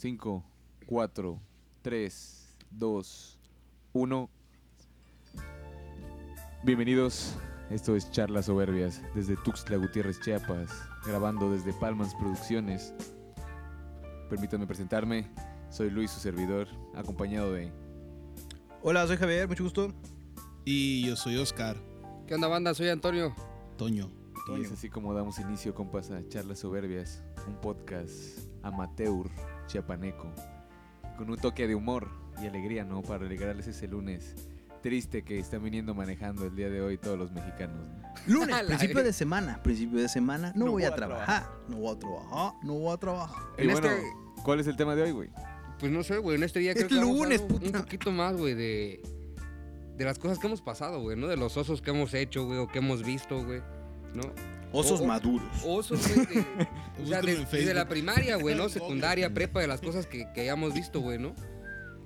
5, 4, 3, 2, 1. Bienvenidos, esto es Charlas Soberbias desde Tuxtla Gutiérrez, Chiapas, grabando desde Palmas Producciones. Permítanme presentarme, soy Luis, su servidor, acompañado de... Hola, soy Javier, mucho gusto. Y yo soy Oscar ¿Qué onda, banda? Soy Antonio. Toño. Y es así como damos inicio, compas, a Charlas Soberbias, un podcast amateur chiapaneco, con un toque de humor y alegría, ¿no? Para alegrarles ese lunes triste que están viniendo manejando el día de hoy todos los mexicanos. ¿no? Lunes, Al principio de semana. Principio de semana, no, No voy, voy a a trabajar. No voy a trabajar, no voy a trabajar. Y En bueno, este- ¿cuál es el tema de hoy, güey? Pues no sé, güey, en este día creo Es que vamos a lunes, puta. un poquito más, güey, de, de las cosas que hemos pasado, güey, ¿no? De los osos que hemos hecho, güey, o que hemos visto, güey, ¿no? Osos O- maduros. Osos, güey, de- o sea, de- desde la primaria, güey, ¿no? Secundaria, prepa, de las cosas que, que hayamos visto, güey, ¿no?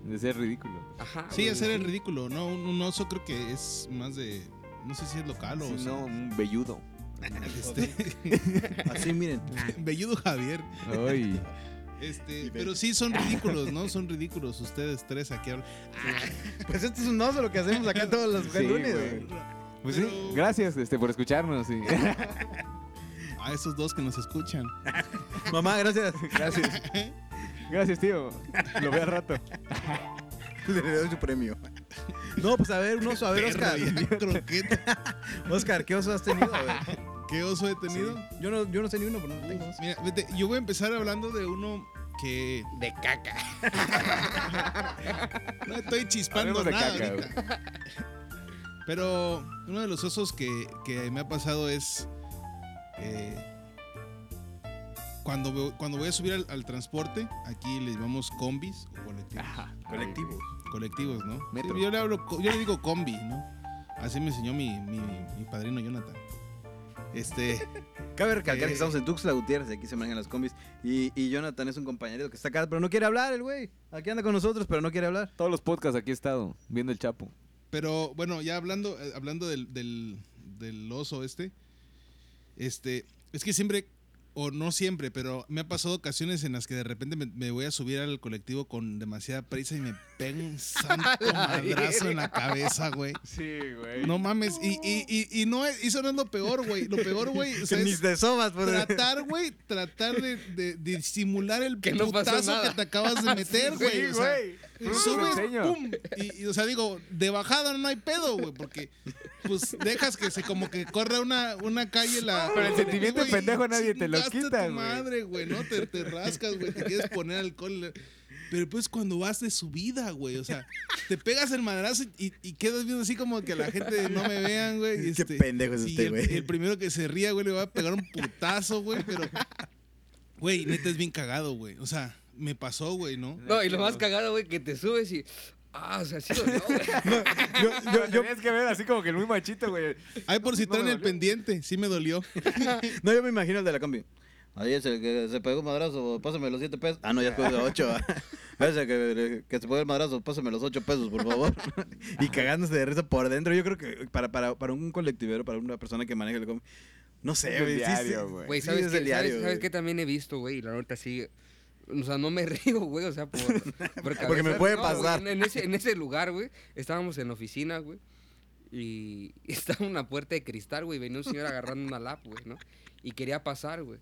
De ser ridículo. Ajá. Sí, güey, hacer el sí. ridículo, ¿no? Un, un oso creo que es más de. No sé si es local o. Si o sea, no, un velludo. este, Así, miren. Belludo Javier. Ay, Este, pero sí son ridículos, ¿no? Son ridículos ustedes tres aquí hablan. Pues este es un oso lo que hacemos acá todos los Sí, lunes. güey. Pues sí, gracias este, por escucharnos. sí. A esos dos que nos escuchan. Mamá, gracias. Gracias. Gracias, tío. Lo veo al rato. Le doy su premio. No, pues a ver, un oso. A ver, Oscar. Oscar, ¿qué oso has tenido? güey? ¿Qué oso he tenido? Yo no, yo no sé ni uno, pero no tengo oso. Mira, vete, yo voy a empezar hablando de uno que. De caca. No estoy chispando Hablemos de nada. caca, ahorita. Pero uno de los osos que, que me ha pasado es. eh, cuando, voy- cuando voy a subir al, al transporte, aquí le llamamos combis o colectivos. Ajá. Colectivo. Colectivos, ¿no? Metro. Sí, yo, le hablo, yo le digo combi, ¿no? Así me enseñó mi, mi, mi padrino Jonathan. Este. Cabe recalcar Eh. que estamos en Tuxtla Gutiérrez, aquí se manejan las combis. Y, y Jonathan es un compañero que está acá, pero no quiere hablar el güey. Aquí anda con nosotros, pero no quiere hablar. Todos los podcasts aquí he estado viendo el Chapo. Pero bueno, ya hablando, eh, hablando del, del, del oso este, este, es que siempre, o no siempre, pero me ha pasado ocasiones en las que de repente me, me voy a subir al colectivo con demasiada prisa y me pega un santo madrazo en la cabeza, güey. Sí, güey. No mames, y, y, y, y no es, y eso no es lo peor, güey. Lo peor, güey, o sea, Ni te pues. tratar, güey, tratar de, de, de simular el Que no putazo que te acabas de meter, güey. o subes, pum, y, y, o sea, digo, de bajada no hay pedo, güey, porque pues dejas que se como que corra una, una calle la... Pero el sentimiento güey, pendejo nadie te lo quita, tu güey. madre, güey, ¿no? Te, te rascas, güey, te quieres poner alcohol. Pero pues cuando vas de subida, güey, o sea, te pegas el madrazo y, y quedas viendo así como que la gente no me vean, güey. Qué este, pendejo es usted, el- güey. El, primero que se ría, güey, le va a pegar un putazo, güey, pero... Güey, neta es bien cagado, güey. O sea, me pasó, güey, ¿no? No, y lo más cagado, güey, que te subes y... Ah, o sea, sí o no, güey. Yo, yo, yo, Tenías que ver así como que el muy machito, güey. Ay, por si No traen el pendiente, sí me dolió. no, yo me imagino el de la combi. Ayer se, que se pegó un madrazo, pásame los 7 pesos. Ah, no, ya después de 8. Ese que, que se pegó el madrazo, pásame los 8 pesos, por favor. y cagándose de risa por dentro. Yo creo que para, para, para un colectivero, para una persona que maneja el combi, no sé, Es el güey. sí, diario, sí. güey. Güey, Sí, ¿sabes, es qué, el ¿sabes, ¿sabes güey. también he visto, güey? Y la nota sí... O sea, no me río, güey, o sea, por... Porque, me puede no, pasar. en, en ese, en ese lugar, güey, estábamos en la oficina, güey, y estaba una puerta de cristal, güey, venía un señor agarrando una lap, güey, ¿no? Y quería pasar, güey.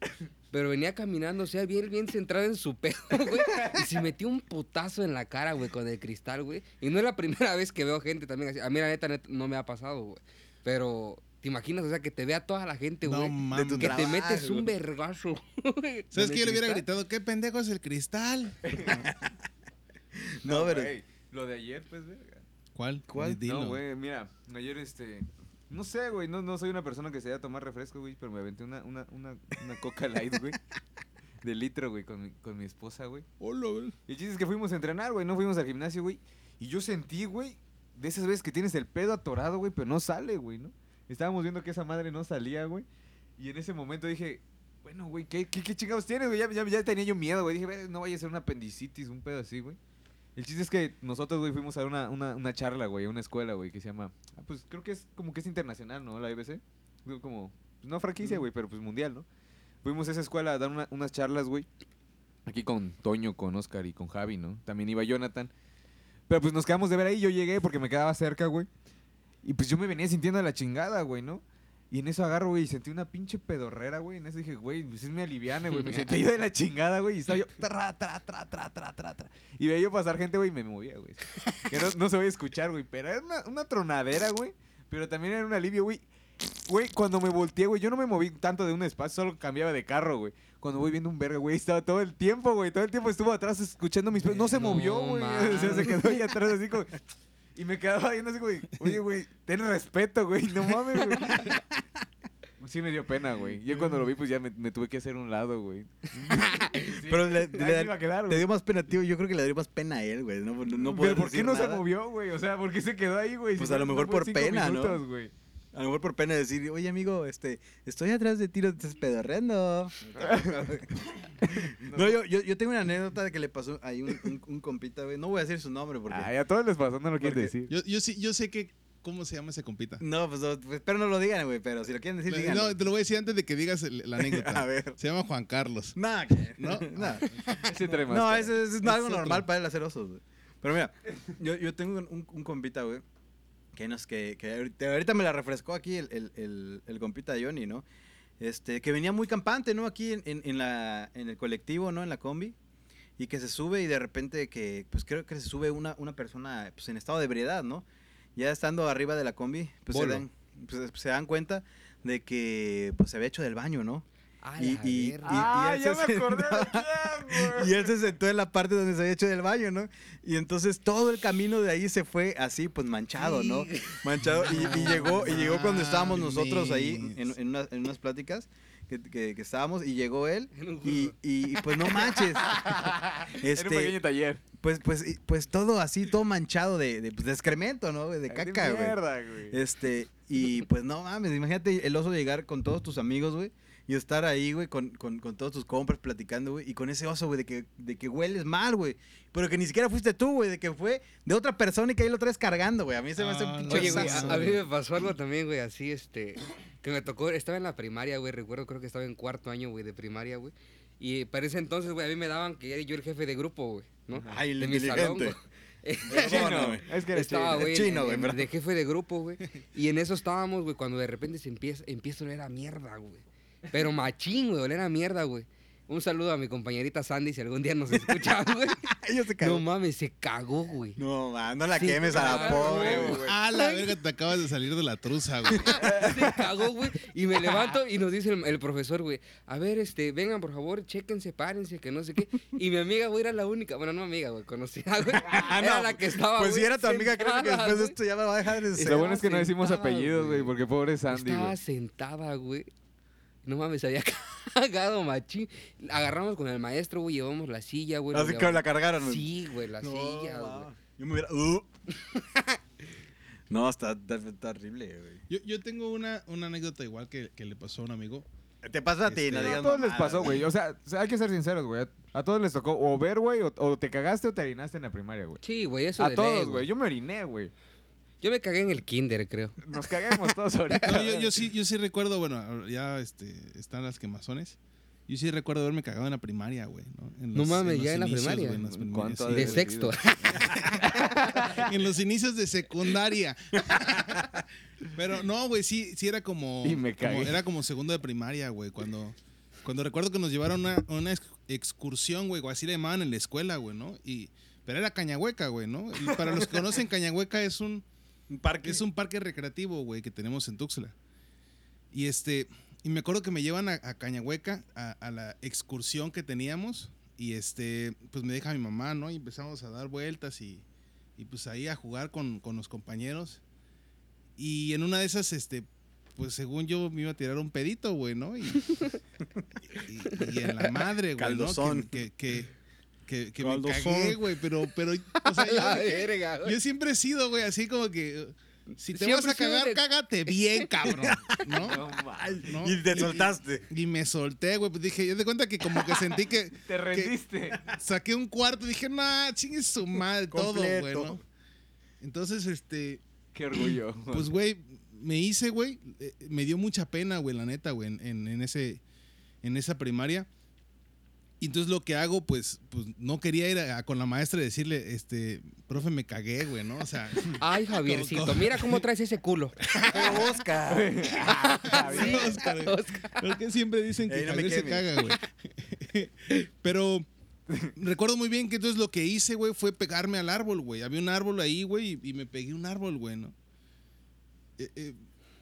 Pero venía caminando, o sea, bien, bien centrado en su pedo, güey. Y se metió un putazo en la cara, güey, con el cristal, güey. Y no es la primera vez que veo gente también así. A mí, la neta, neta, no me ha pasado, güey. Pero, ¿te imaginas? O sea, que te vea toda la gente, No güey. mames. tu que te metes un vergazo. güey, ¿Sabes qué? Yo le hubiera gritado, ¿qué pendejo es el cristal? No, pero. Lo de ayer, pues, verga. ¿Cuál? ¿Cuál? Dilo. No, güey, mira, ayer este. No sé, güey, no, no soy una persona que se vaya a tomar refresco, güey, pero me aventé una, una, una, una coca light, güey. De litro, güey, con mi, con mi esposa, güey. Hola, güey. Y el chiste es que fuimos a entrenar, güey, no fuimos al gimnasio, güey. Y yo sentí, güey, de esas veces que tienes el pedo atorado, güey, pero no sale, güey, ¿no? Estábamos viendo que esa madre no salía, güey. Y en ese momento dije, bueno, güey, ¿qué, qué, qué chingados tienes, güey? Ya, ya, ya tenía yo miedo, güey. Dije, "Ve, no vaya a ser una apendicitis, un pedo así, güey. El chiste es que nosotros, güey, fuimos a una, una, una charla, güey, a una escuela, güey, que se llama... ah, pues creo que es como que es internacional, ¿no? La IBC. Digo, Como, pues, no franquicia, güey, pero pues mundial, ¿no? Fuimos a esa escuela a dar una- unas charlas, güey. Aquí con Toño, con Oscar y con Javi, ¿no? También iba Jonathan. Pero pues nos quedamos de ver ahí. Yo llegué porque me quedaba cerca, güey. Y pues yo me venía sintiendo la chingada, güey, ¿no? Y en eso agarro, güey, y sentí una pinche pedorrera, güey. En eso dije, güey, pues es mi aliviane, güey. Me sentí yo de la chingada, güey. Y estaba yo, tra, tra, tra, tra, tra, tra, tra. Y veía yo pasar gente, güey, y me movía, güey. Que no, no se voy a escuchar, güey. Pero era una, una tronadera, güey. Pero también era un alivio, güey. Güey, cuando me volteé, güey, yo no me moví tanto de un espacio, solo cambiaba de carro, güey. Cuando voy viendo un verga, güey, estaba todo el tiempo, güey. Todo el tiempo estuvo atrás escuchando mis... No se movió, güey. O sea, se quedó ahí atrás así como... Y me quedaba viendo así, güey. Oye, güey, ten respeto, güey. No mames, güey. Sí me dio pena, güey. Yo cuando lo vi, pues ya me, me tuve que hacer un lado, güey. Sí, Pero le, ahí iba a quedar, te güey. dio más pena, tío. Yo creo que le daría más pena a él, güey. No, no, no Pero ¿por qué decir no se nada. movió, güey? O sea, ¿por qué se quedó ahí, güey? Pues Si a lo no mejor fue por cinco pena, ¿no? minutos, güey. A lo mejor por pena decir, oye, amigo, este, estoy atrás de ti, no te estás pedorreando. no, yo, yo, yo tengo una anécdota de que le pasó ahí un, un, un compita, güey. No voy a decir su nombre porque... Ay, a todos les pasó, no lo quieren decir. Yo, yo, sí, yo sé que. ¿Cómo se llama ese compita? No, pues, no, pues, espero no lo digan, güey, pero si lo quieren decir, díganlo. no, te lo voy a decir antes de que digas el- la anécdota. A ver. Se llama Juan Carlos. Nah, ¿No? nah. Ese No, eso es, Es algo otro. normal para él hacer osos, güey. Pero mira, yo, yo tengo un, un- un compita, güey, que nos que, que ahorita, me la refrescó aquí el, el, el, el compita Johnny, ¿no? Este, que venía muy campante, ¿no? Aquí en, en, en la, en el colectivo, ¿no? En la combi. Y que se sube y de repente que, pues creo que se sube una, una persona pues, en estado de ebriedad, ¿no? Ya estando arriba de la combi, pues, se dan, pues, se dan cuenta de que pues se había hecho del baño, ¿no? Y- y- verga. Ah, él ya se me acordé de sentaba- quién, güey. Y él se sentó en la parte donde se había hecho del baño, ¿no? Y entonces todo el camino de ahí se fue así, pues manchado, ¿no? Manchado. Y, y llegó, y llegó cuando estábamos nosotros ahí en, en unas, en unas pláticas que, que- que estábamos y llegó él. Y, y, y, pues no manches. Era un Este, pequeño taller. pues, pues, y- pues todo así, todo manchado de, de, pues, de excremento, ¿no? De caca, güey. Este, y pues no mames, imagínate el oso llegar con todos tus amigos, güey. Y estar ahí, güey, con, con, con todos tus compras platicando, güey. Y con ese oso, güey, de que, de que hueles mal, güey. Pero que ni siquiera fuiste tú, güey. De que fue de otra persona y que ahí lo traes cargando, güey. A mí se me hace un Ah, pinche Oye, güey, a, a mí güey. me pasó algo también, güey, así, este, que me tocó, estaba en la primaria, güey, recuerdo, creo que estaba en cuarto año, güey, de primaria, güey, y para ese entonces, güey, a mí me daban que era yo el jefe de grupo, güey, ¿no? Ay, el de mi salón, güey. Perdóname. Es que eres Estaba, chino. güey, chino, güey, de jefe de grupo, güey, y en eso estábamos, güey, cuando de repente se empieza, empieza a oler a mierda, güey, pero machín, güey, oler a mierda, güey. Un saludo a mi compañerita Sandy, si algún día nos escucha, güey. Ella se No cagó. mames, se cagó, güey. No, man, no la quemes a la pobre, güey. Ah, la verga, te acabas de salir de la truza, güey. se cagó, güey. Y me levanto y nos dice el, el profesor, güey, a ver, este, vengan, por favor, chéquense, párense, que no sé qué. Y mi amiga, güey, era la única, bueno, no amiga, güey, conocida, güey. Ah, Era no, la que estaba, Pues si era tu amiga, creo que después de esto ya me va a dejar de Lo bueno es que no decimos apellidos, güey, güey. porque pobre Sandy, Estaba güey. sentada, güey. No mames, había cagado, machín. Agarramos con el maestro, güey, llevamos la silla, güey. Así que la cargaron, güey. Sí, güey, la No, silla, güey. Yo me hubiera. Uh. no, está, está, está horrible, güey. Yo, yo tengo una, una anécdota igual que, que le pasó a un amigo. Te pasa a ti, Este, no no, A digas todos les pasó, güey. O sea, o sea, hay que ser sinceros, güey. A- todos les tocó o ver, güey, o, o te cagaste o te harinaste en la primaria, güey. Sí, güey, eso A de todos, güey. Yo me oriné, güey. Yo me cagué en el kinder, creo. Nos caguemos todos ahorita. No, yo, yo sí, yo sí recuerdo, bueno, ya este, están las quemazones. Yo sí recuerdo haberme cagado en la primaria, güey. ¿no? En No mames, los ya en la primaria. güey, en las primarias, ¿Cuánto sí. ha De haber sexto. en los inicios de secundaria. Pero no, güey, sí, sí era como, Y me como- cagué. Era como segundo de primaria, güey. Cuando, cuando recuerdo que nos llevaron a una, una ex- excursión, güey, o así le llamaban en la escuela, güey, ¿no? Y, pero era Cañahueca, güey, ¿no? Y para los que conocen, Cañahueca es un, Un parque. es un parque recreativo, güey, que tenemos en Tuxtla. Y este, y me acuerdo que me llevan a, a Cañahueca, a, a la excursión que teníamos. Y este, pues me deja mi mamá, ¿no? Y empezamos a dar vueltas y, y pues ahí a jugar con, con los compañeros. Y en una de esas, este, pues según yo me iba a tirar un pedito, güey, ¿no? Y, y- y en la madre, güey, ¿no? Que, que, que, que me cagué, güey, pero, pero, o sea, La yo, verga, güey. yo siempre he sido, güey, así como que si te Siempre vas a cagar, de- cágate bien, cabrón, ¿no? No mal. ¿No? Y te soltaste. Y me solté, güey, pues dije, yo de cuenta que como que sentí que Te rendiste. saqué un cuarto, dije, nah, chingue su madre, todo, güey. ¿no? Entonces, este, Qué orgullo. pues, güey, me hice, güey, eh, me dio mucha pena, güey, la neta, güey, en, en- en ese, en esa primaria. Y entonces lo que hago, pues, pues no quería ir a- con la maestra y decirle, este, profe, me cagué, güey, ¿no? O sea, Ay, Javiercito, mira cómo traes ese culo. Oscar. sí, Oscar, güey. Porque siempre dicen que Ey, no Javier se caga, güey. Pero recuerdo muy bien que entonces lo que hice, güey, fue pegarme al árbol, güey. Había un árbol ahí, güey, y, y me pegué un árbol, güey, ¿no? Eh, eh,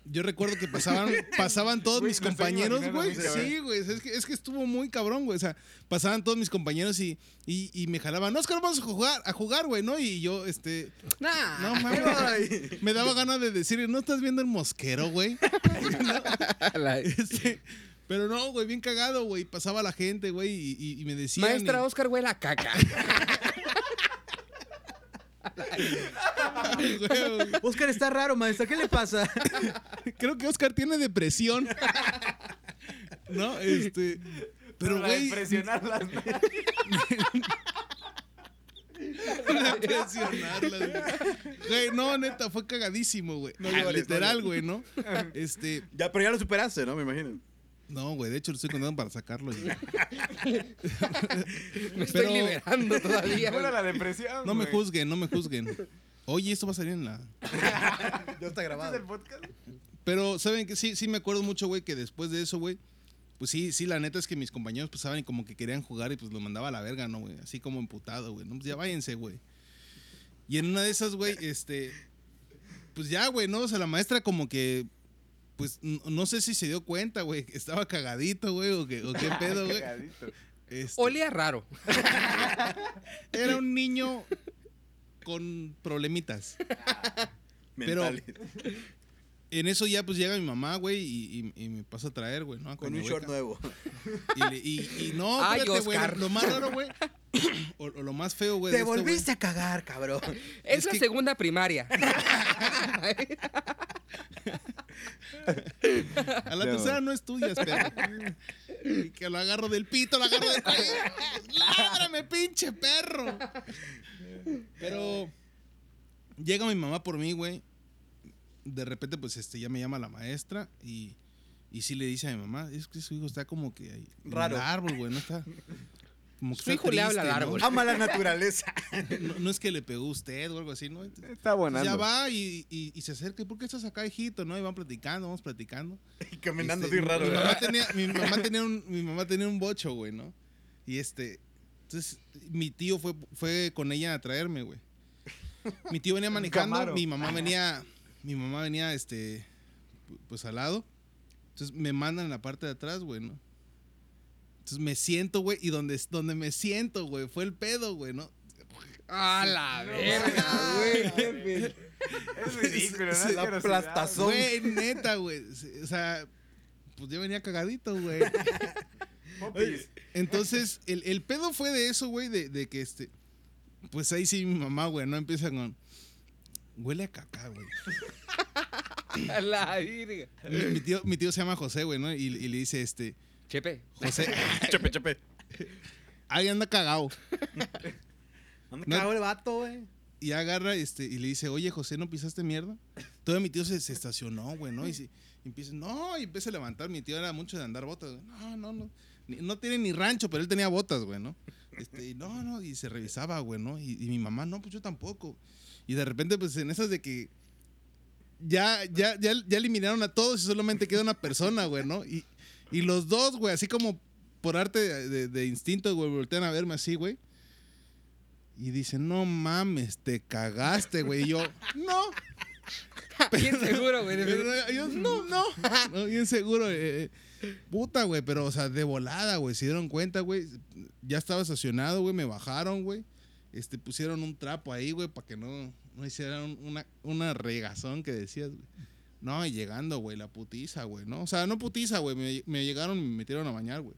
yo recuerdo que pasaban, pasaban todos Güey, mis compañeros, güey. Sí, güey. Es que, es que estuvo muy cabrón, güey. O sea, pasaban todos mis compañeros y, y, y me jalaban. No, es que no vamos a jugar, a jugar, güey, ¿no? Y yo, este. Nah. No mames. me daba ganas de decirle, ¿no estás viendo el mosquero, güey? La- Este, pero no, güey, bien cagado, güey. Pasaba la gente, güey, y, y- y me decían. Maestra y- Oscar huele a caca. Oscar está raro, maestra. ¿Qué le pasa? Creo que Oscar tiene depresión. no, este. Pero, güey. presionarlas. la de presionarlas, güey. No, neta, fue cagadísimo, güey. No Ah, Literal, güey, ¿no? Este. Ya, pero ya lo superaste, ¿no? Me imagino. No, güey, de hecho lo estoy contando para sacarlo. ya. Me estoy Pero- liberando todavía. Fuera la depresión. No me güey. juzguen, no me juzguen. Oye, esto va a salir en la. Ya está ¿Este es grabado. el podcast? Pero, ¿saben que Sí, sí me acuerdo mucho, güey, que después de eso, güey, pues sí, sí, la neta es que mis compañeros pasaban y como que querían jugar y pues lo mandaba a la verga, ¿no, güey? Así como emputado, güey. No, pues ya váyanse, güey. Y en una de esas, güey, este, pues ya, güey, ¿no? O sea, la maestra como que, pues, no sé si se dio cuenta, güey, que estaba cagadito, güey, o, que, o qué pedo, güey. Cagadito. Este, Olía raro. era un niño con problemitas. Pero-. En eso ya, pues, llega mi mamá, güey, y, y- y me pasa a traer, güey, ¿no? Con un short nuevo. Y, le- y- y no, Ay, espérate, güey. Lo, más raro, güey. o, o lo más feo, güey. Te de esto, güey, volviste a cagar, cabrón. Es, Es la que- segunda primaria. A la No. tercera no estudias, perro. Y que lo agarro del pito, lo agarro del cuello. ¡Ládrame, pinche perro! Pero llega mi mamá por mí, güey. De repente, pues, este, ya me llama la maestra y, y sí le dice a mi mamá, es que su hijo está como que ahí en Raro. el árbol, güey, no está... Como que Su está hijo le habla al ¿no? árbol. Ama la naturaleza. No, no es que le pegó usted o algo así, ¿no? Está bueno. ya va y, y- y se acerca. ¿y ¿Por qué estás acá, hijito? ¿No? Y van platicando, vamos platicando. Y caminando Este, así raro, mi, ¿verdad? mamá tenía, mi, mamá tenía un, mi mamá tenía un bocho, güey, ¿no? Y este. Entonces, mi tío fue, fue con ella a traerme, güey. Mi tío venía manejando, Camaro. mi mamá venía. Mi mamá venía, este. Pues al lado. Entonces me mandan en la parte de atrás, güey, ¿no? Entonces me siento, güey, y donde, donde me siento, güey, fue el pedo, güey, ¿no? A la verga, güey. Es ridículo, ¿no? La plastazón. Güey, neta, güey. O sea, pues yo venía cagadito, güey. Entonces, el, el pedo fue de eso, güey, de, de que este. Pues ahí sí mi mamá, güey, no empieza con. Huele a caca, güey. A la verga. Mi, mi tío, mi tío se llama José, güey, ¿no? Y, y le dice, este. Chepe. José, Chepe, chepe. ahí anda cagado. ¿Dónde No- cagó el vato, güey? Y agarra este, y le dice, oye, José, ¿no pisaste mierda? Todo mi tío se, se estacionó, güey, ¿no? Y, se- y empieza, no, y empieza a levantar. Mi tío era mucho de andar botas, güey. No, no, no. Ni- no tiene ni rancho, pero él tenía botas, güey, ¿no? Este, y no, no, y se revisaba, güey, ¿no? Y, y mi mamá, no, pues yo tampoco. Y de repente, pues en esas de que ya, ya, ya, ya eliminaron a todos y solamente queda una persona, güey, ¿no? Y, y los dos, güey, así como por arte de, de- de instinto, güey, voltean a verme así, güey. Y dicen, no mames, te cagaste, güey. Y yo, no. Bien seguro, güey. Yo, no, no. No, bien seguro. eh, eh, puta, güey. Pero, o sea, de volada, güey. Se dieron cuenta, güey. Ya estaba estacionado, güey. Me bajaron, güey. Este, pusieron un trapo ahí, güey, para que no, no hicieran una, una regazón que decías, güey. No, y llegando, güey, la putiza, güey, ¿no? O sea, no putiza, güey. Me, me llegaron y me metieron a bañar, güey.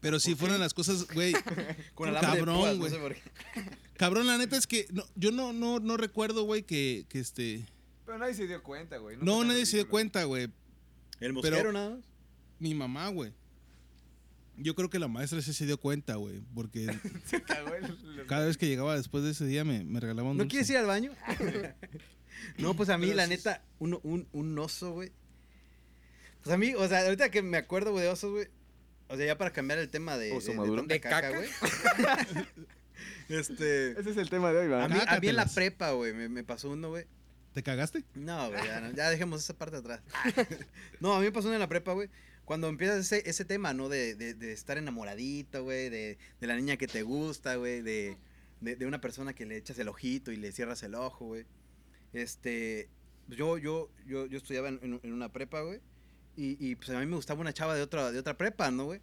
Pero sí fueron las cosas, güey. Cabrón, púas, no güey. sé. Cabrón, la neta es que no, yo no, no, no recuerdo, güey, que, que este. Pero nadie se dio cuenta, güey. No, tan nadie se dio cuenta, güey. El mosquero Pero- nada más. Mi mamá, güey. Yo creo que la maestra sí se dio cuenta, güey. Porque Se cagó el... cada vez que llegaba después de ese día me, me regalaba un ¿No dulce. quieres ir al baño? no, pues a mí, Pero la sí- neta, un, un, un oso, güey. Pues a mí, o sea, ahorita que me acuerdo, güey, de osos, güey. O sea, ya para cambiar el tema de, Oso maduro. tanta ¿De caca, güey. este. Ese es el tema de hoy. A mí, a mí en la Cácatelas. prepa, güey, me, me pasó uno, güey. ¿Te cagaste? No, güey, ya, no, ya dejemos esa parte atrás. no, a mí me pasó uno en la prepa, güey. Cuando empiezas ese, ese tema, ¿no? De, de, de estar enamoradito, güey, de, de la niña que te gusta, güey, de, una persona que le echas el ojito y le cierras el ojo, güey. Este, yo, yo, yo, yo estudiaba en, en- una prepa, güey. Y, y, pues a mí me gustaba una chava de otra, de otra prepa, ¿no, güey?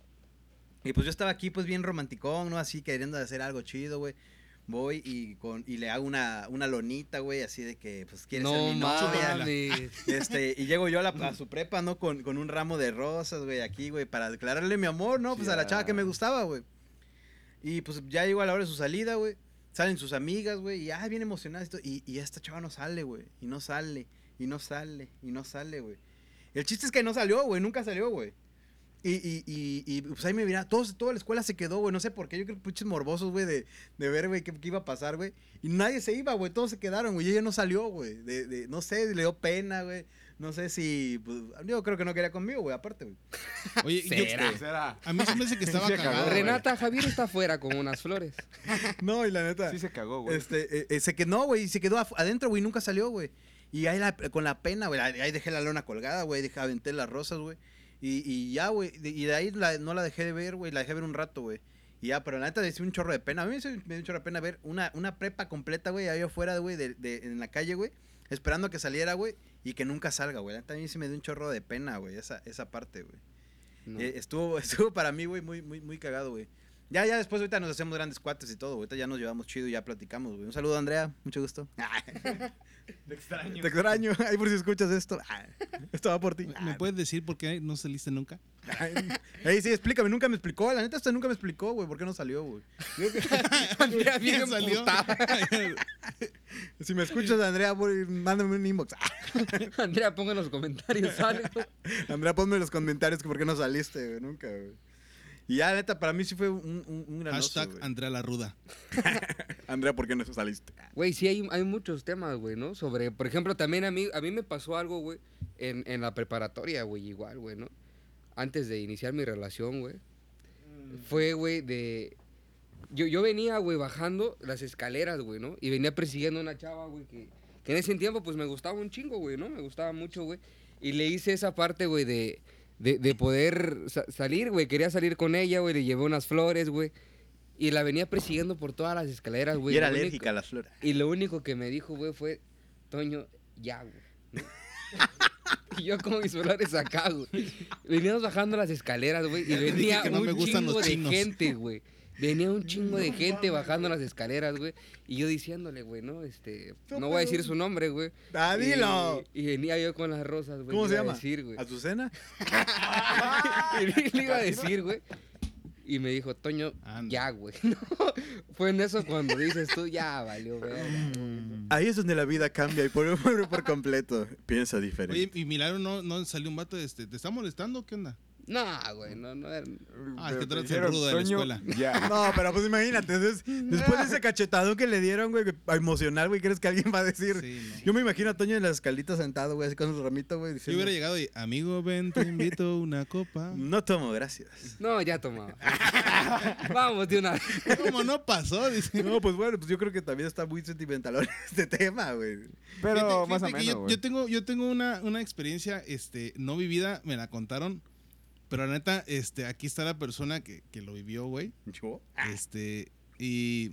Y pues yo estaba aquí, pues bien romanticón, ¿no? Así queriendo hacer algo chido, güey. Voy y, con, y le hago una, una lonita, güey, así de que, pues, quiere ser mi novia. Este, y llego yo a, la, a su prepa, ¿no? Con, con un ramo de rosas, güey, aquí, güey, para declararle mi amor, ¿no? Pues a la chava que me gustaba, güey. Y pues ya llegó a la hora de su salida, güey. Salen sus amigas, güey, y ah, bien emocionadas. y todo, Y, y esta chava no sale, güey. Y no sale, y no sale, y no sale, güey. El chiste es que no salió, güey, nunca salió, güey. Y, y, y, y, pues ahí me mira, todos, toda la escuela se quedó, güey, no sé por qué, yo creo que pinches morbosos, güey, de, de ver, güey, qué, qué iba a pasar, güey. Y nadie se iba, güey, todos se quedaron, güey, y ella no salió, güey. De, de, no sé, le dio pena, güey. No sé si, pues, yo creo que no quería conmigo, güey, aparte, güey. Oye, yo- ¿Será? Será. a mí se me hace que estaba cagó, cagado. güey. Renata, Javier está afuera con unas flores. No, y la neta. Sí se cagó, güey. Este, eh, eh, se quedó, güey, se quedó adentro, güey, nunca salió, güey. Y ahí la- con la pena, güey, ahí dejé la lona colgada, güey, dejé, aventé las rosas, güey. Y, y ya, güey, de- y de ahí la- no la dejé de ver, güey, la dejé ver un rato, güey. Y ya, pero la neta me dio un chorro de pena. A mí me dio un chorro de pena ver una, una prepa completa, güey, ahí afuera, güey, de, de- en la calle, güey, esperando a que saliera, güey, y que nunca salga, güey. La neta a mí sí me dio un chorro de pena, güey, esa, esa parte, güey. No. Eh, estuvo, estuvo para mí, güey, muy, muy, muy cagado, güey. Ya, ya después ahorita nos hacemos grandes cuates y todo, güey. Ahorita ya nos llevamos chido y ya platicamos, güey. Un saludo, Andrea. Mucho gusto. Te extraño. Te extraño. Ahí por si escuchas esto. Ah, Esto va por ti. ¿Me puedes decir por qué no saliste nunca? Ey, sí, explícame. Nunca me explicó. La neta, usted nunca me explicó, güey. ¿Por qué no salió, güey? Andrea bien ¿Quién salió? Si me escuchas, Andrea, mándame un inbox. Andrea, ponga en los comentarios. Andrea, ponme en los comentarios que por qué no saliste, güey. Nunca, güey. Y ya, neta, para mí sí fue un, un, un gran Hashtag. Andrea la Ruda. Andrea, ¿por qué no saliste? Güey, sí hay, hay muchos temas, güey, ¿no? Sobre, por ejemplo, también a mí, a mí me pasó algo, güey, en, en la preparatoria, güey, igual, güey, ¿no? Antes de iniciar mi relación, güey. Fue, güey, de... Yo, yo venía, güey, bajando las escaleras, güey, ¿no? Y venía persiguiendo a una chava, güey, que, que en ese tiempo, pues, me gustaba un chingo, güey, ¿no? Me gustaba mucho, güey. Y le hice esa parte, güey, de, de, de poder sa- salir, güey. Quería salir con ella, güey. Le llevé unas flores, güey. Y la venía persiguiendo por todas las escaleras, güey. y era Lo único- alérgica a las flores. y lo único que me dijo, güey, fue, Toño, ya, güey. y yo con mis flores acá, güey. Veníamos bajando las escaleras, güey, y venía que no me un gustan chingo los de gente, güey. Venía un chingo de gente bajando las escaleras, güey. Y yo diciéndole, güey, ¿no? Este, no voy a decir su nombre, güey. ¡Ah, dilo! Y, y venía yo con las rosas, güey. ¿Cómo se iba a llama? decir, güey. ¿Azucena? Y le iba a decir, güey. Y me dijo, Toño, ya, güey. No, Fue en eso cuando dices tú, ya valió, güey. Ahí es donde la vida cambia y por, por, por completo. Piensa diferente. Oye, y Milagro no, no salió un vato, este, ¿te está molestando? ¿Qué onda? No, güey, no, no era. Ah, es que tú eres el rudo de la "Toño, escuela". Ya. No, pero pues imagínate, entonces, después de ese cachetado que le dieron, güey, a emocional, güey, ¿crees que alguien va a decir? Sí, no. Yo me imagino a Toño en las escalitas sentado, güey, así con su ramito, güey, Yo diciendo, hubiera llegado y, amigo, ven, te invito una copa. no tomo, gracias. No, ya tomaba. Vamos de una vez. ¿Cómo no pasó? Dice. No, pues bueno, pues yo creo que también está muy sentimental este tema, güey. Pero Fíjate- más o fíjate que menos, yo, güey. yo tengo, yo tengo una, una experiencia este, no vivida, me la contaron. Pero la neta, este, aquí está la persona que, que lo vivió, güey. ¿Yo? Este, y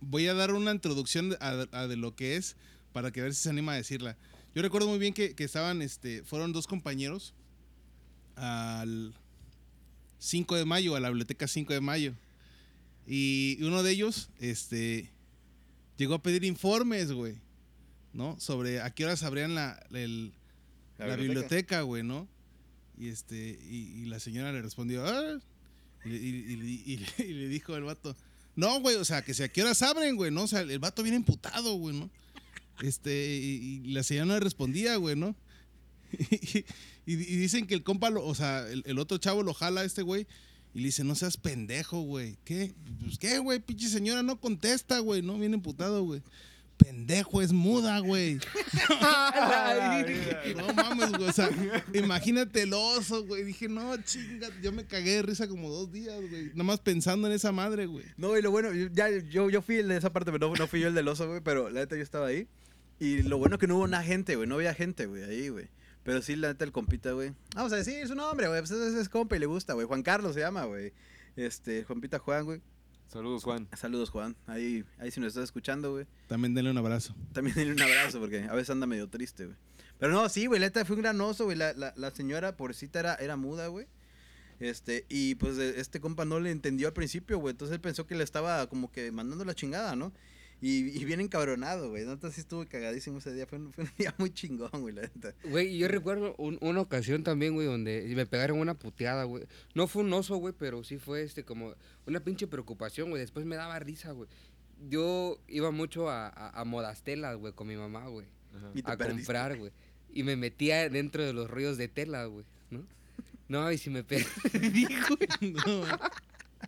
voy a dar una introducción a, a de lo que es para que a ver si se anima a decirla. Yo recuerdo muy bien que, que estaban, este, fueron dos compañeros al 5 de mayo, a la biblioteca 5 de mayo. Y uno de ellos, este, llegó a pedir informes, güey, ¿no? Sobre a qué horas abrían la, el- la, biblioteca, güey, ¿no? Y este, y, y la señora le respondió, "Ah", y, y- le dijo el vato, no, güey, o sea, que si a qué horas abren, güey, ¿no? O sea, el vato viene emputado, güey, ¿no? Este, y, la señora no le respondía, güey, ¿no? Y dicen que el compa, lo, o sea, el, el otro chavo lo jala a este güey y le dice, no seas pendejo, güey. ¿Qué? Pues qué, güey, pinche señora no contesta, güey, ¿no? Viene emputado, güey. Pendejo, es muda, güey. No mames, güey. O sea, imagínate el oso, güey. Dije, no, chinga. Yo me cagué de risa como dos días, güey. Nada más pensando en esa madre, güey. No, y lo bueno, ya, yo, yo fui el de esa parte, pero no, no fui yo el del oso, güey, pero la neta yo estaba ahí. Y lo bueno que no hubo nada gente, güey, no había gente, güey, ahí, güey. Pero sí, la neta, el compita, güey. Vamos a decir su nombre, güey, pues ese es compa y le gusta, güey. Juan Carlos se llama, güey. Este, compita Juan, güey. Saludos, Juan. Saludos, Juan. Ahí, ahí si nos estás escuchando, güey. También denle un abrazo. También denle un abrazo porque a veces anda medio triste, güey. Pero no, sí, güey, la neta fue un gran oso, güey. La, la, la señora, pobrecita, era, era muda, güey. Este, y pues eh, este compa no le entendió al principio, güey. Entonces él pensó que le estaba como que mandando la chingada, ¿no? Y, y bien encabronado, güey. Entonces sí estuve cagadísimo ese día. Fue un, fue un día muy chingón, güey, la neta. Güey, yo recuerdo un- una ocasión también, güey, donde me pegaron una puteada, güey. No fue un oso, güey, pero sí fue este como una pinche preocupación, güey. Después me daba risa, güey. Yo iba mucho a, a, a Modastela, güey, con mi mamá, güey. Y te A perdiste. comprar, güey. Y me metía dentro de los rollos de tela, güey, ¿no? No, y si me perdí, güey. No,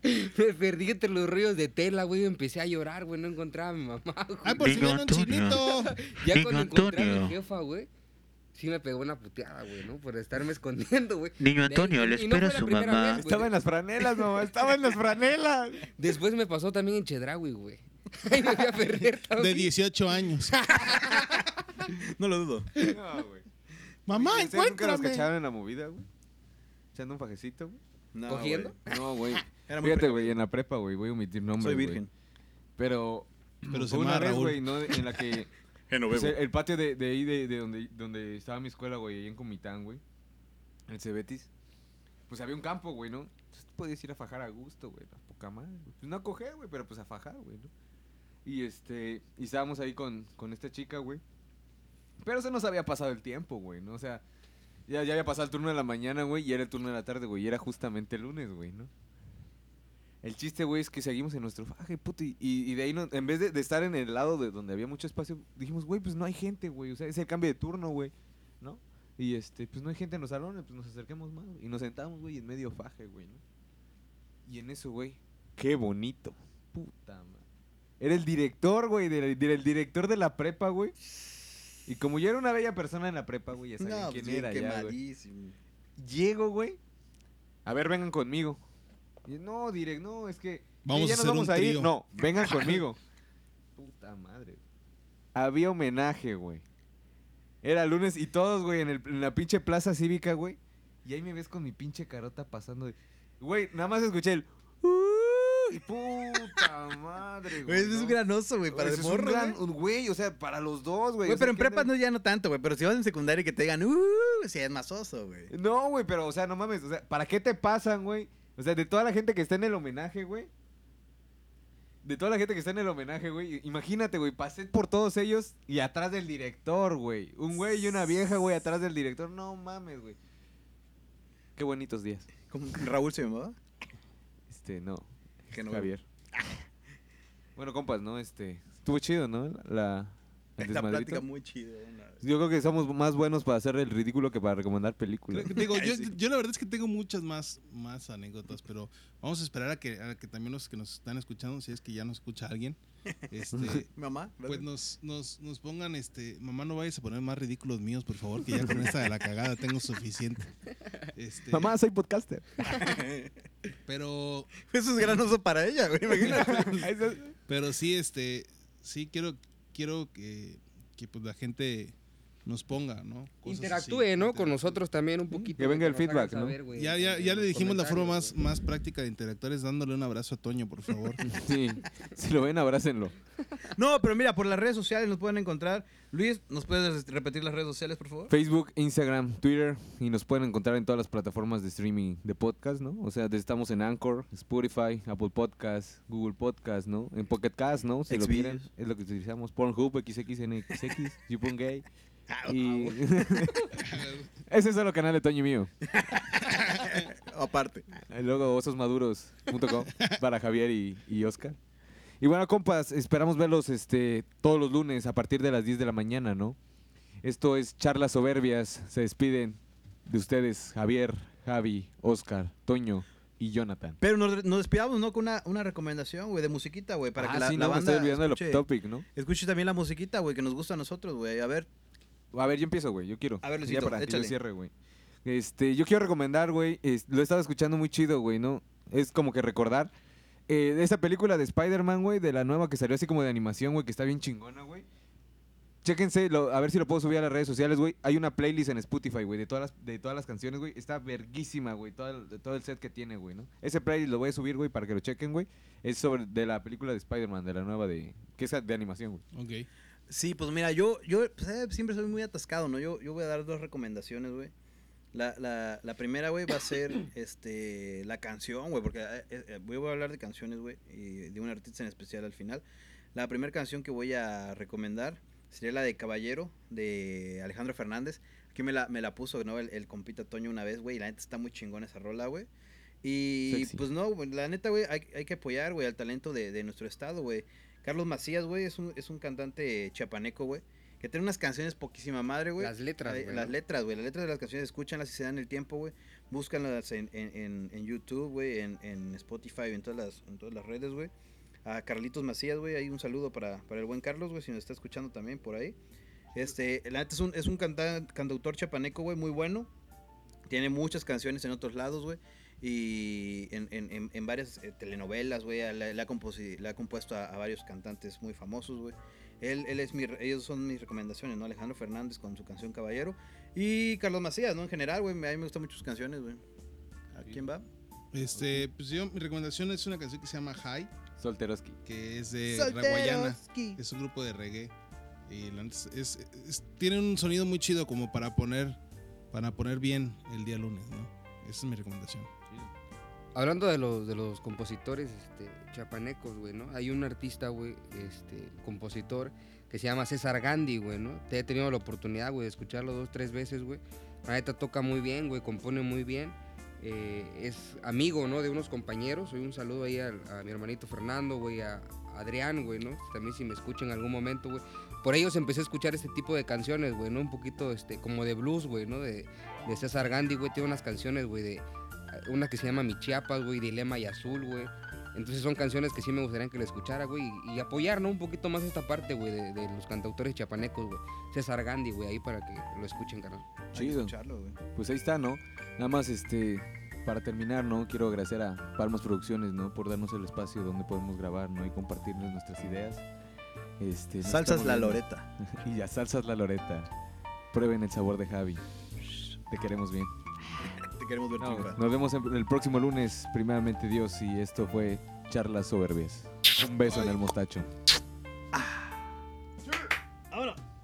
Me perdí entre los rollos de tela, güey. y Empecé a llorar, güey. No encontraba a mi mamá, güey. Ay, por si viene un chinito. Ya Niño cuando encontré a mi Antonio. jefa, güey, sí me pegó una puteada, güey, ¿no? Por estarme escondiendo, güey. Niño Antonio, y- le no espera la su mamá. vez. Estaba en las franelas, mamá. Estaba en las franelas. Después me pasó también en Chedraui, güey. Ahí me fui a perder De también. 18 años. No lo dudo. No, güey. Mamá, ¿Ustedes nunca nos encuéntrame. cacharon en la movida, güey? Echando un fajecito, güey. No, ¿Cogiendo? güey. No, güey. Era muy Fíjate, güey, en la prepa, güey. Voy a omitir nombres, Soy virgen. Pero, Pero se fue una vez, güey, ¿no? En la que... pues, el, el patio de, de ahí, de, de donde, donde estaba mi escuela, güey, ahí en Comitán, güey. En Cebetis. Pues había un campo, güey, ¿no? Entonces podías ir a fajar a gusto, güey. A poca madre, güey. Pues no a coger, güey, pero pues a fajar, güey, ¿no? Y este... Y estábamos ahí con, con esta chica, güey. Pero se nos había pasado el tiempo, güey, ¿no? O sea... Ya, ya había pasado el turno de la mañana, güey, y era el turno de la tarde, güey. Y era justamente el lunes, güey, ¿no? El chiste, güey, es que seguimos en nuestro faje, puto. Y, y de ahí, no- en vez de, de estar en el lado de donde había mucho espacio, dijimos, güey, pues no hay gente, güey. O sea, es el cambio de turno, güey, ¿no? Y este, pues no hay gente en los salones, pues nos acerquemos más. Y nos sentamos, güey, en medio faje, güey, ¿no? Y en eso, güey, qué bonito. Puta madre. Era el director, güey, del, del director de la prepa, güey. Y como yo era una bella persona en la prepa, güey, ya sabían No, quién pues bien era ya. Llego, güey. A ver, vengan conmigo. Y, no, direct, no, es que. Vamos "Sí, ya a nos hacer vamos un a ir. trío". No, vengan conmigo. Puta madre. güey. Había homenaje, güey. Era lunes y todos, güey, en, el- en la pinche plaza cívica, güey. Y ahí me ves con mi pinche carota pasando. de- Güey, nada más escuché el. "Uh", y puta madre, güey. Es ¿no? un gran oso, güey, para el es un morro, gran- güey. Güey, o sea, para los dos, güey. Güey, o sea, pero en ¿qué prepa onda? no ya no tanto, güey. Pero si vas en secundaria y que te digan, uh, sí es más oso, güey. No, güey, pero, o sea, no mames. O sea, ¿para qué te pasan, güey? O sea, de toda la gente que está en el homenaje, güey. De toda la gente que está en el homenaje, güey. Imagínate, güey, pasé por todos ellos y atrás del director, güey. Un güey y una vieja, güey, atrás del director. No mames, güey. Qué bonitos días. ¿Cómo? ¿Raúl se llamaba? Este, no. Que no Javier. Bueno, compas, ¿no? Este, estuvo chido, ¿no? La, desmadrito. plática muy chida. una- Yo creo que somos más buenos para hacer el ridículo que para recomendar películas. Creo que- digo, yo, Sí. yo la verdad es que tengo muchas más, más anécdotas, pero vamos a esperar a que, a que también los que nos están escuchando, si es que ya nos escucha alguien, este, Mamá. pues nos, nos, nos pongan, este, mamá no vayas a poner más ridículos míos, por favor, que ya con esta de la cagada tengo suficiente. Este, Mamá, soy podcaster. Pero, Eso es gran oso para ella, güey. Imagínate. pero sí, este, sí quiero, quiero que, que pues la gente nos ponga, ¿no? Cosas Interactúe, así, ¿no? Con nosotros también un poquito. Que venga el feedback, ¿no? saber, Ya, ya, ya en le dijimos la forma más, más práctica de interactuar es dándole un abrazo a Toño, por favor. Sí, si lo ven, abrácenlo. No, pero mira, por las redes sociales nos pueden encontrar. Luis, ¿nos puedes repetir las redes sociales, por favor? Facebook, Instagram, Twitter y nos pueden encontrar en todas las plataformas de streaming de podcast, ¿no? O sea, estamos en Anchor, Spotify, Apple Podcast, Google Podcast, ¿no? En Pocket Cast, ¿no? Si lo quieren, es lo que utilizamos. Pornhub, XXNXX, YouPorn Gay. Ah, Y ese es solo canal de Toño y mío. Aparte. Luego ososmaduros.com para Javier y, y Oscar. Y bueno, compas, esperamos verlos este, todos los lunes a partir de las 10 de la mañana, ¿no? Esto es Charlas Soberbias. Se despiden de ustedes, Javier, Javi, Oscar, Toño y Jonathan. Pero nos, nos despidamos, ¿no? Con una, una recomendación, güey, de musiquita, güey. Para ah, que la, sí, la no, me banda estoy olvidando escuche, topic, ¿no? escuche también la musiquita, güey, que nos gusta a nosotros, güey. A ver, A ver, yo empiezo, güey, yo quiero. A ver, Ya Luisito, para que yo échale. cierre, güey. Este, yo quiero recomendar, güey, es- lo he estado escuchando muy chido, güey, ¿no? Es como que recordar eh, de esa película de Spider-Man, güey, de la nueva que salió así como de animación, güey, que está bien chingona, güey. Chéquense, lo- a ver si lo puedo subir a las redes sociales, güey. Hay una playlist en Spotify, güey, de todas las, de todas las canciones, güey. Está verguísima, güey, todo el, todo el set que tiene, güey, ¿no? Ese playlist lo voy a subir, güey, para que lo chequen, güey. Es sobre de la película de Spider-Man, de la nueva de... que es de animación, güey. Ok. Sí, pues mira, yo, yo pues, eh, siempre soy muy atascado, ¿no? Yo, yo voy a dar dos recomendaciones, güey. La, la, la primera, güey, va a ser este, la canción, güey, porque eh, eh, voy a hablar de canciones, güey, y de un artista en especial al final. La primera canción que voy a recomendar sería la de Caballero, de Alejandro Fernández. Aquí me la, me la puso, ¿no? El, el compita Toño una vez, güey, y la neta está muy chingona esa rola, güey. Y Sexy. pues no, la neta, güey, hay, hay que apoyar, güey, al talento de, de nuestro estado, güey. Carlos Macías, güey, es un, es un cantante chiapaneco, güey, que tiene unas canciones poquísima madre, güey. Las letras, güey, Las letras, güey, las letras de las canciones, escúchanlas si se dan el tiempo, güey. Búscanlas en, en, en, en YouTube, güey, en, en Spotify, en todas las, en todas las redes, güey. A Carlitos Macías, güey, ahí un saludo para, para el buen Carlos, güey, si nos está escuchando también por ahí. Este, la neta es un, es un canta- cantautor chapaneco, güey, muy bueno. Tiene muchas canciones en otros lados, güey. Y en, en, en, en varias eh, telenovelas, güey. Le, le ha, composi- le ha compuesto a, a varios cantantes muy famosos, güey. Él, él es mi, ellos son mis recomendaciones, ¿no? Alejandro Fernández con su canción Caballero. Y Carlos Macías, ¿no? En general, güey. A mí me gustan mucho sus canciones, güey. ¿A quién va? Este, pues yo, mi recomendación es una canción que se llama High, Solteroski. que es de Raguayana. Es un grupo de reggae. Y es, es- es- tiene un sonido muy chido como para poner, para poner bien el día lunes, ¿no? Esa es mi recomendación. Hablando de los, de los compositores este, chapanecos, güey, ¿no? Hay un artista, güey, este, compositor, que se llama César Gandhi, güey, ¿no? Te he tenido la oportunidad, güey, de escucharlo dos, tres veces, güey. La toca muy bien, güey, compone muy bien. Eh, es amigo, ¿no? De unos compañeros. Hoy un saludo ahí a, mi hermanito Fernando, güey, a Adrián, güey, ¿no? También si me escuchan en algún momento, güey. Por ellos empecé a escuchar este tipo de canciones, güey, ¿no? Un poquito, este, como de blues, güey, ¿no? De, de César Gandhi, güey. Tiene unas canciones, güey, de una que se llama Mi Chiapas, güey, Dilema y Azul, güey. Entonces son canciones que sí me gustaría que le escuchara, güey, y, y apoyar, ¿no? Un poquito más esta parte, güey, de, de los cantautores chapanecos, güey. César Gandhi, güey, ahí para que lo escuchen, carnal. Chido. escucharlo, güey. Pues ahí está, ¿no? Nada más, este, para terminar, ¿no? Quiero agradecer a Palmas Producciones, ¿no? Por darnos el espacio donde podemos grabar, ¿no? Y compartirnos nuestras ideas. Este, Salsas La viendo. Loreta. y ya, Salsas La Loreta. Prueben el sabor de Javi. Te queremos bien. Te queremos ver No, nos vemos en- el próximo lunes, primeramente Dios, y esto fue Charlas Soberbias. Un beso en el mostacho. Ah.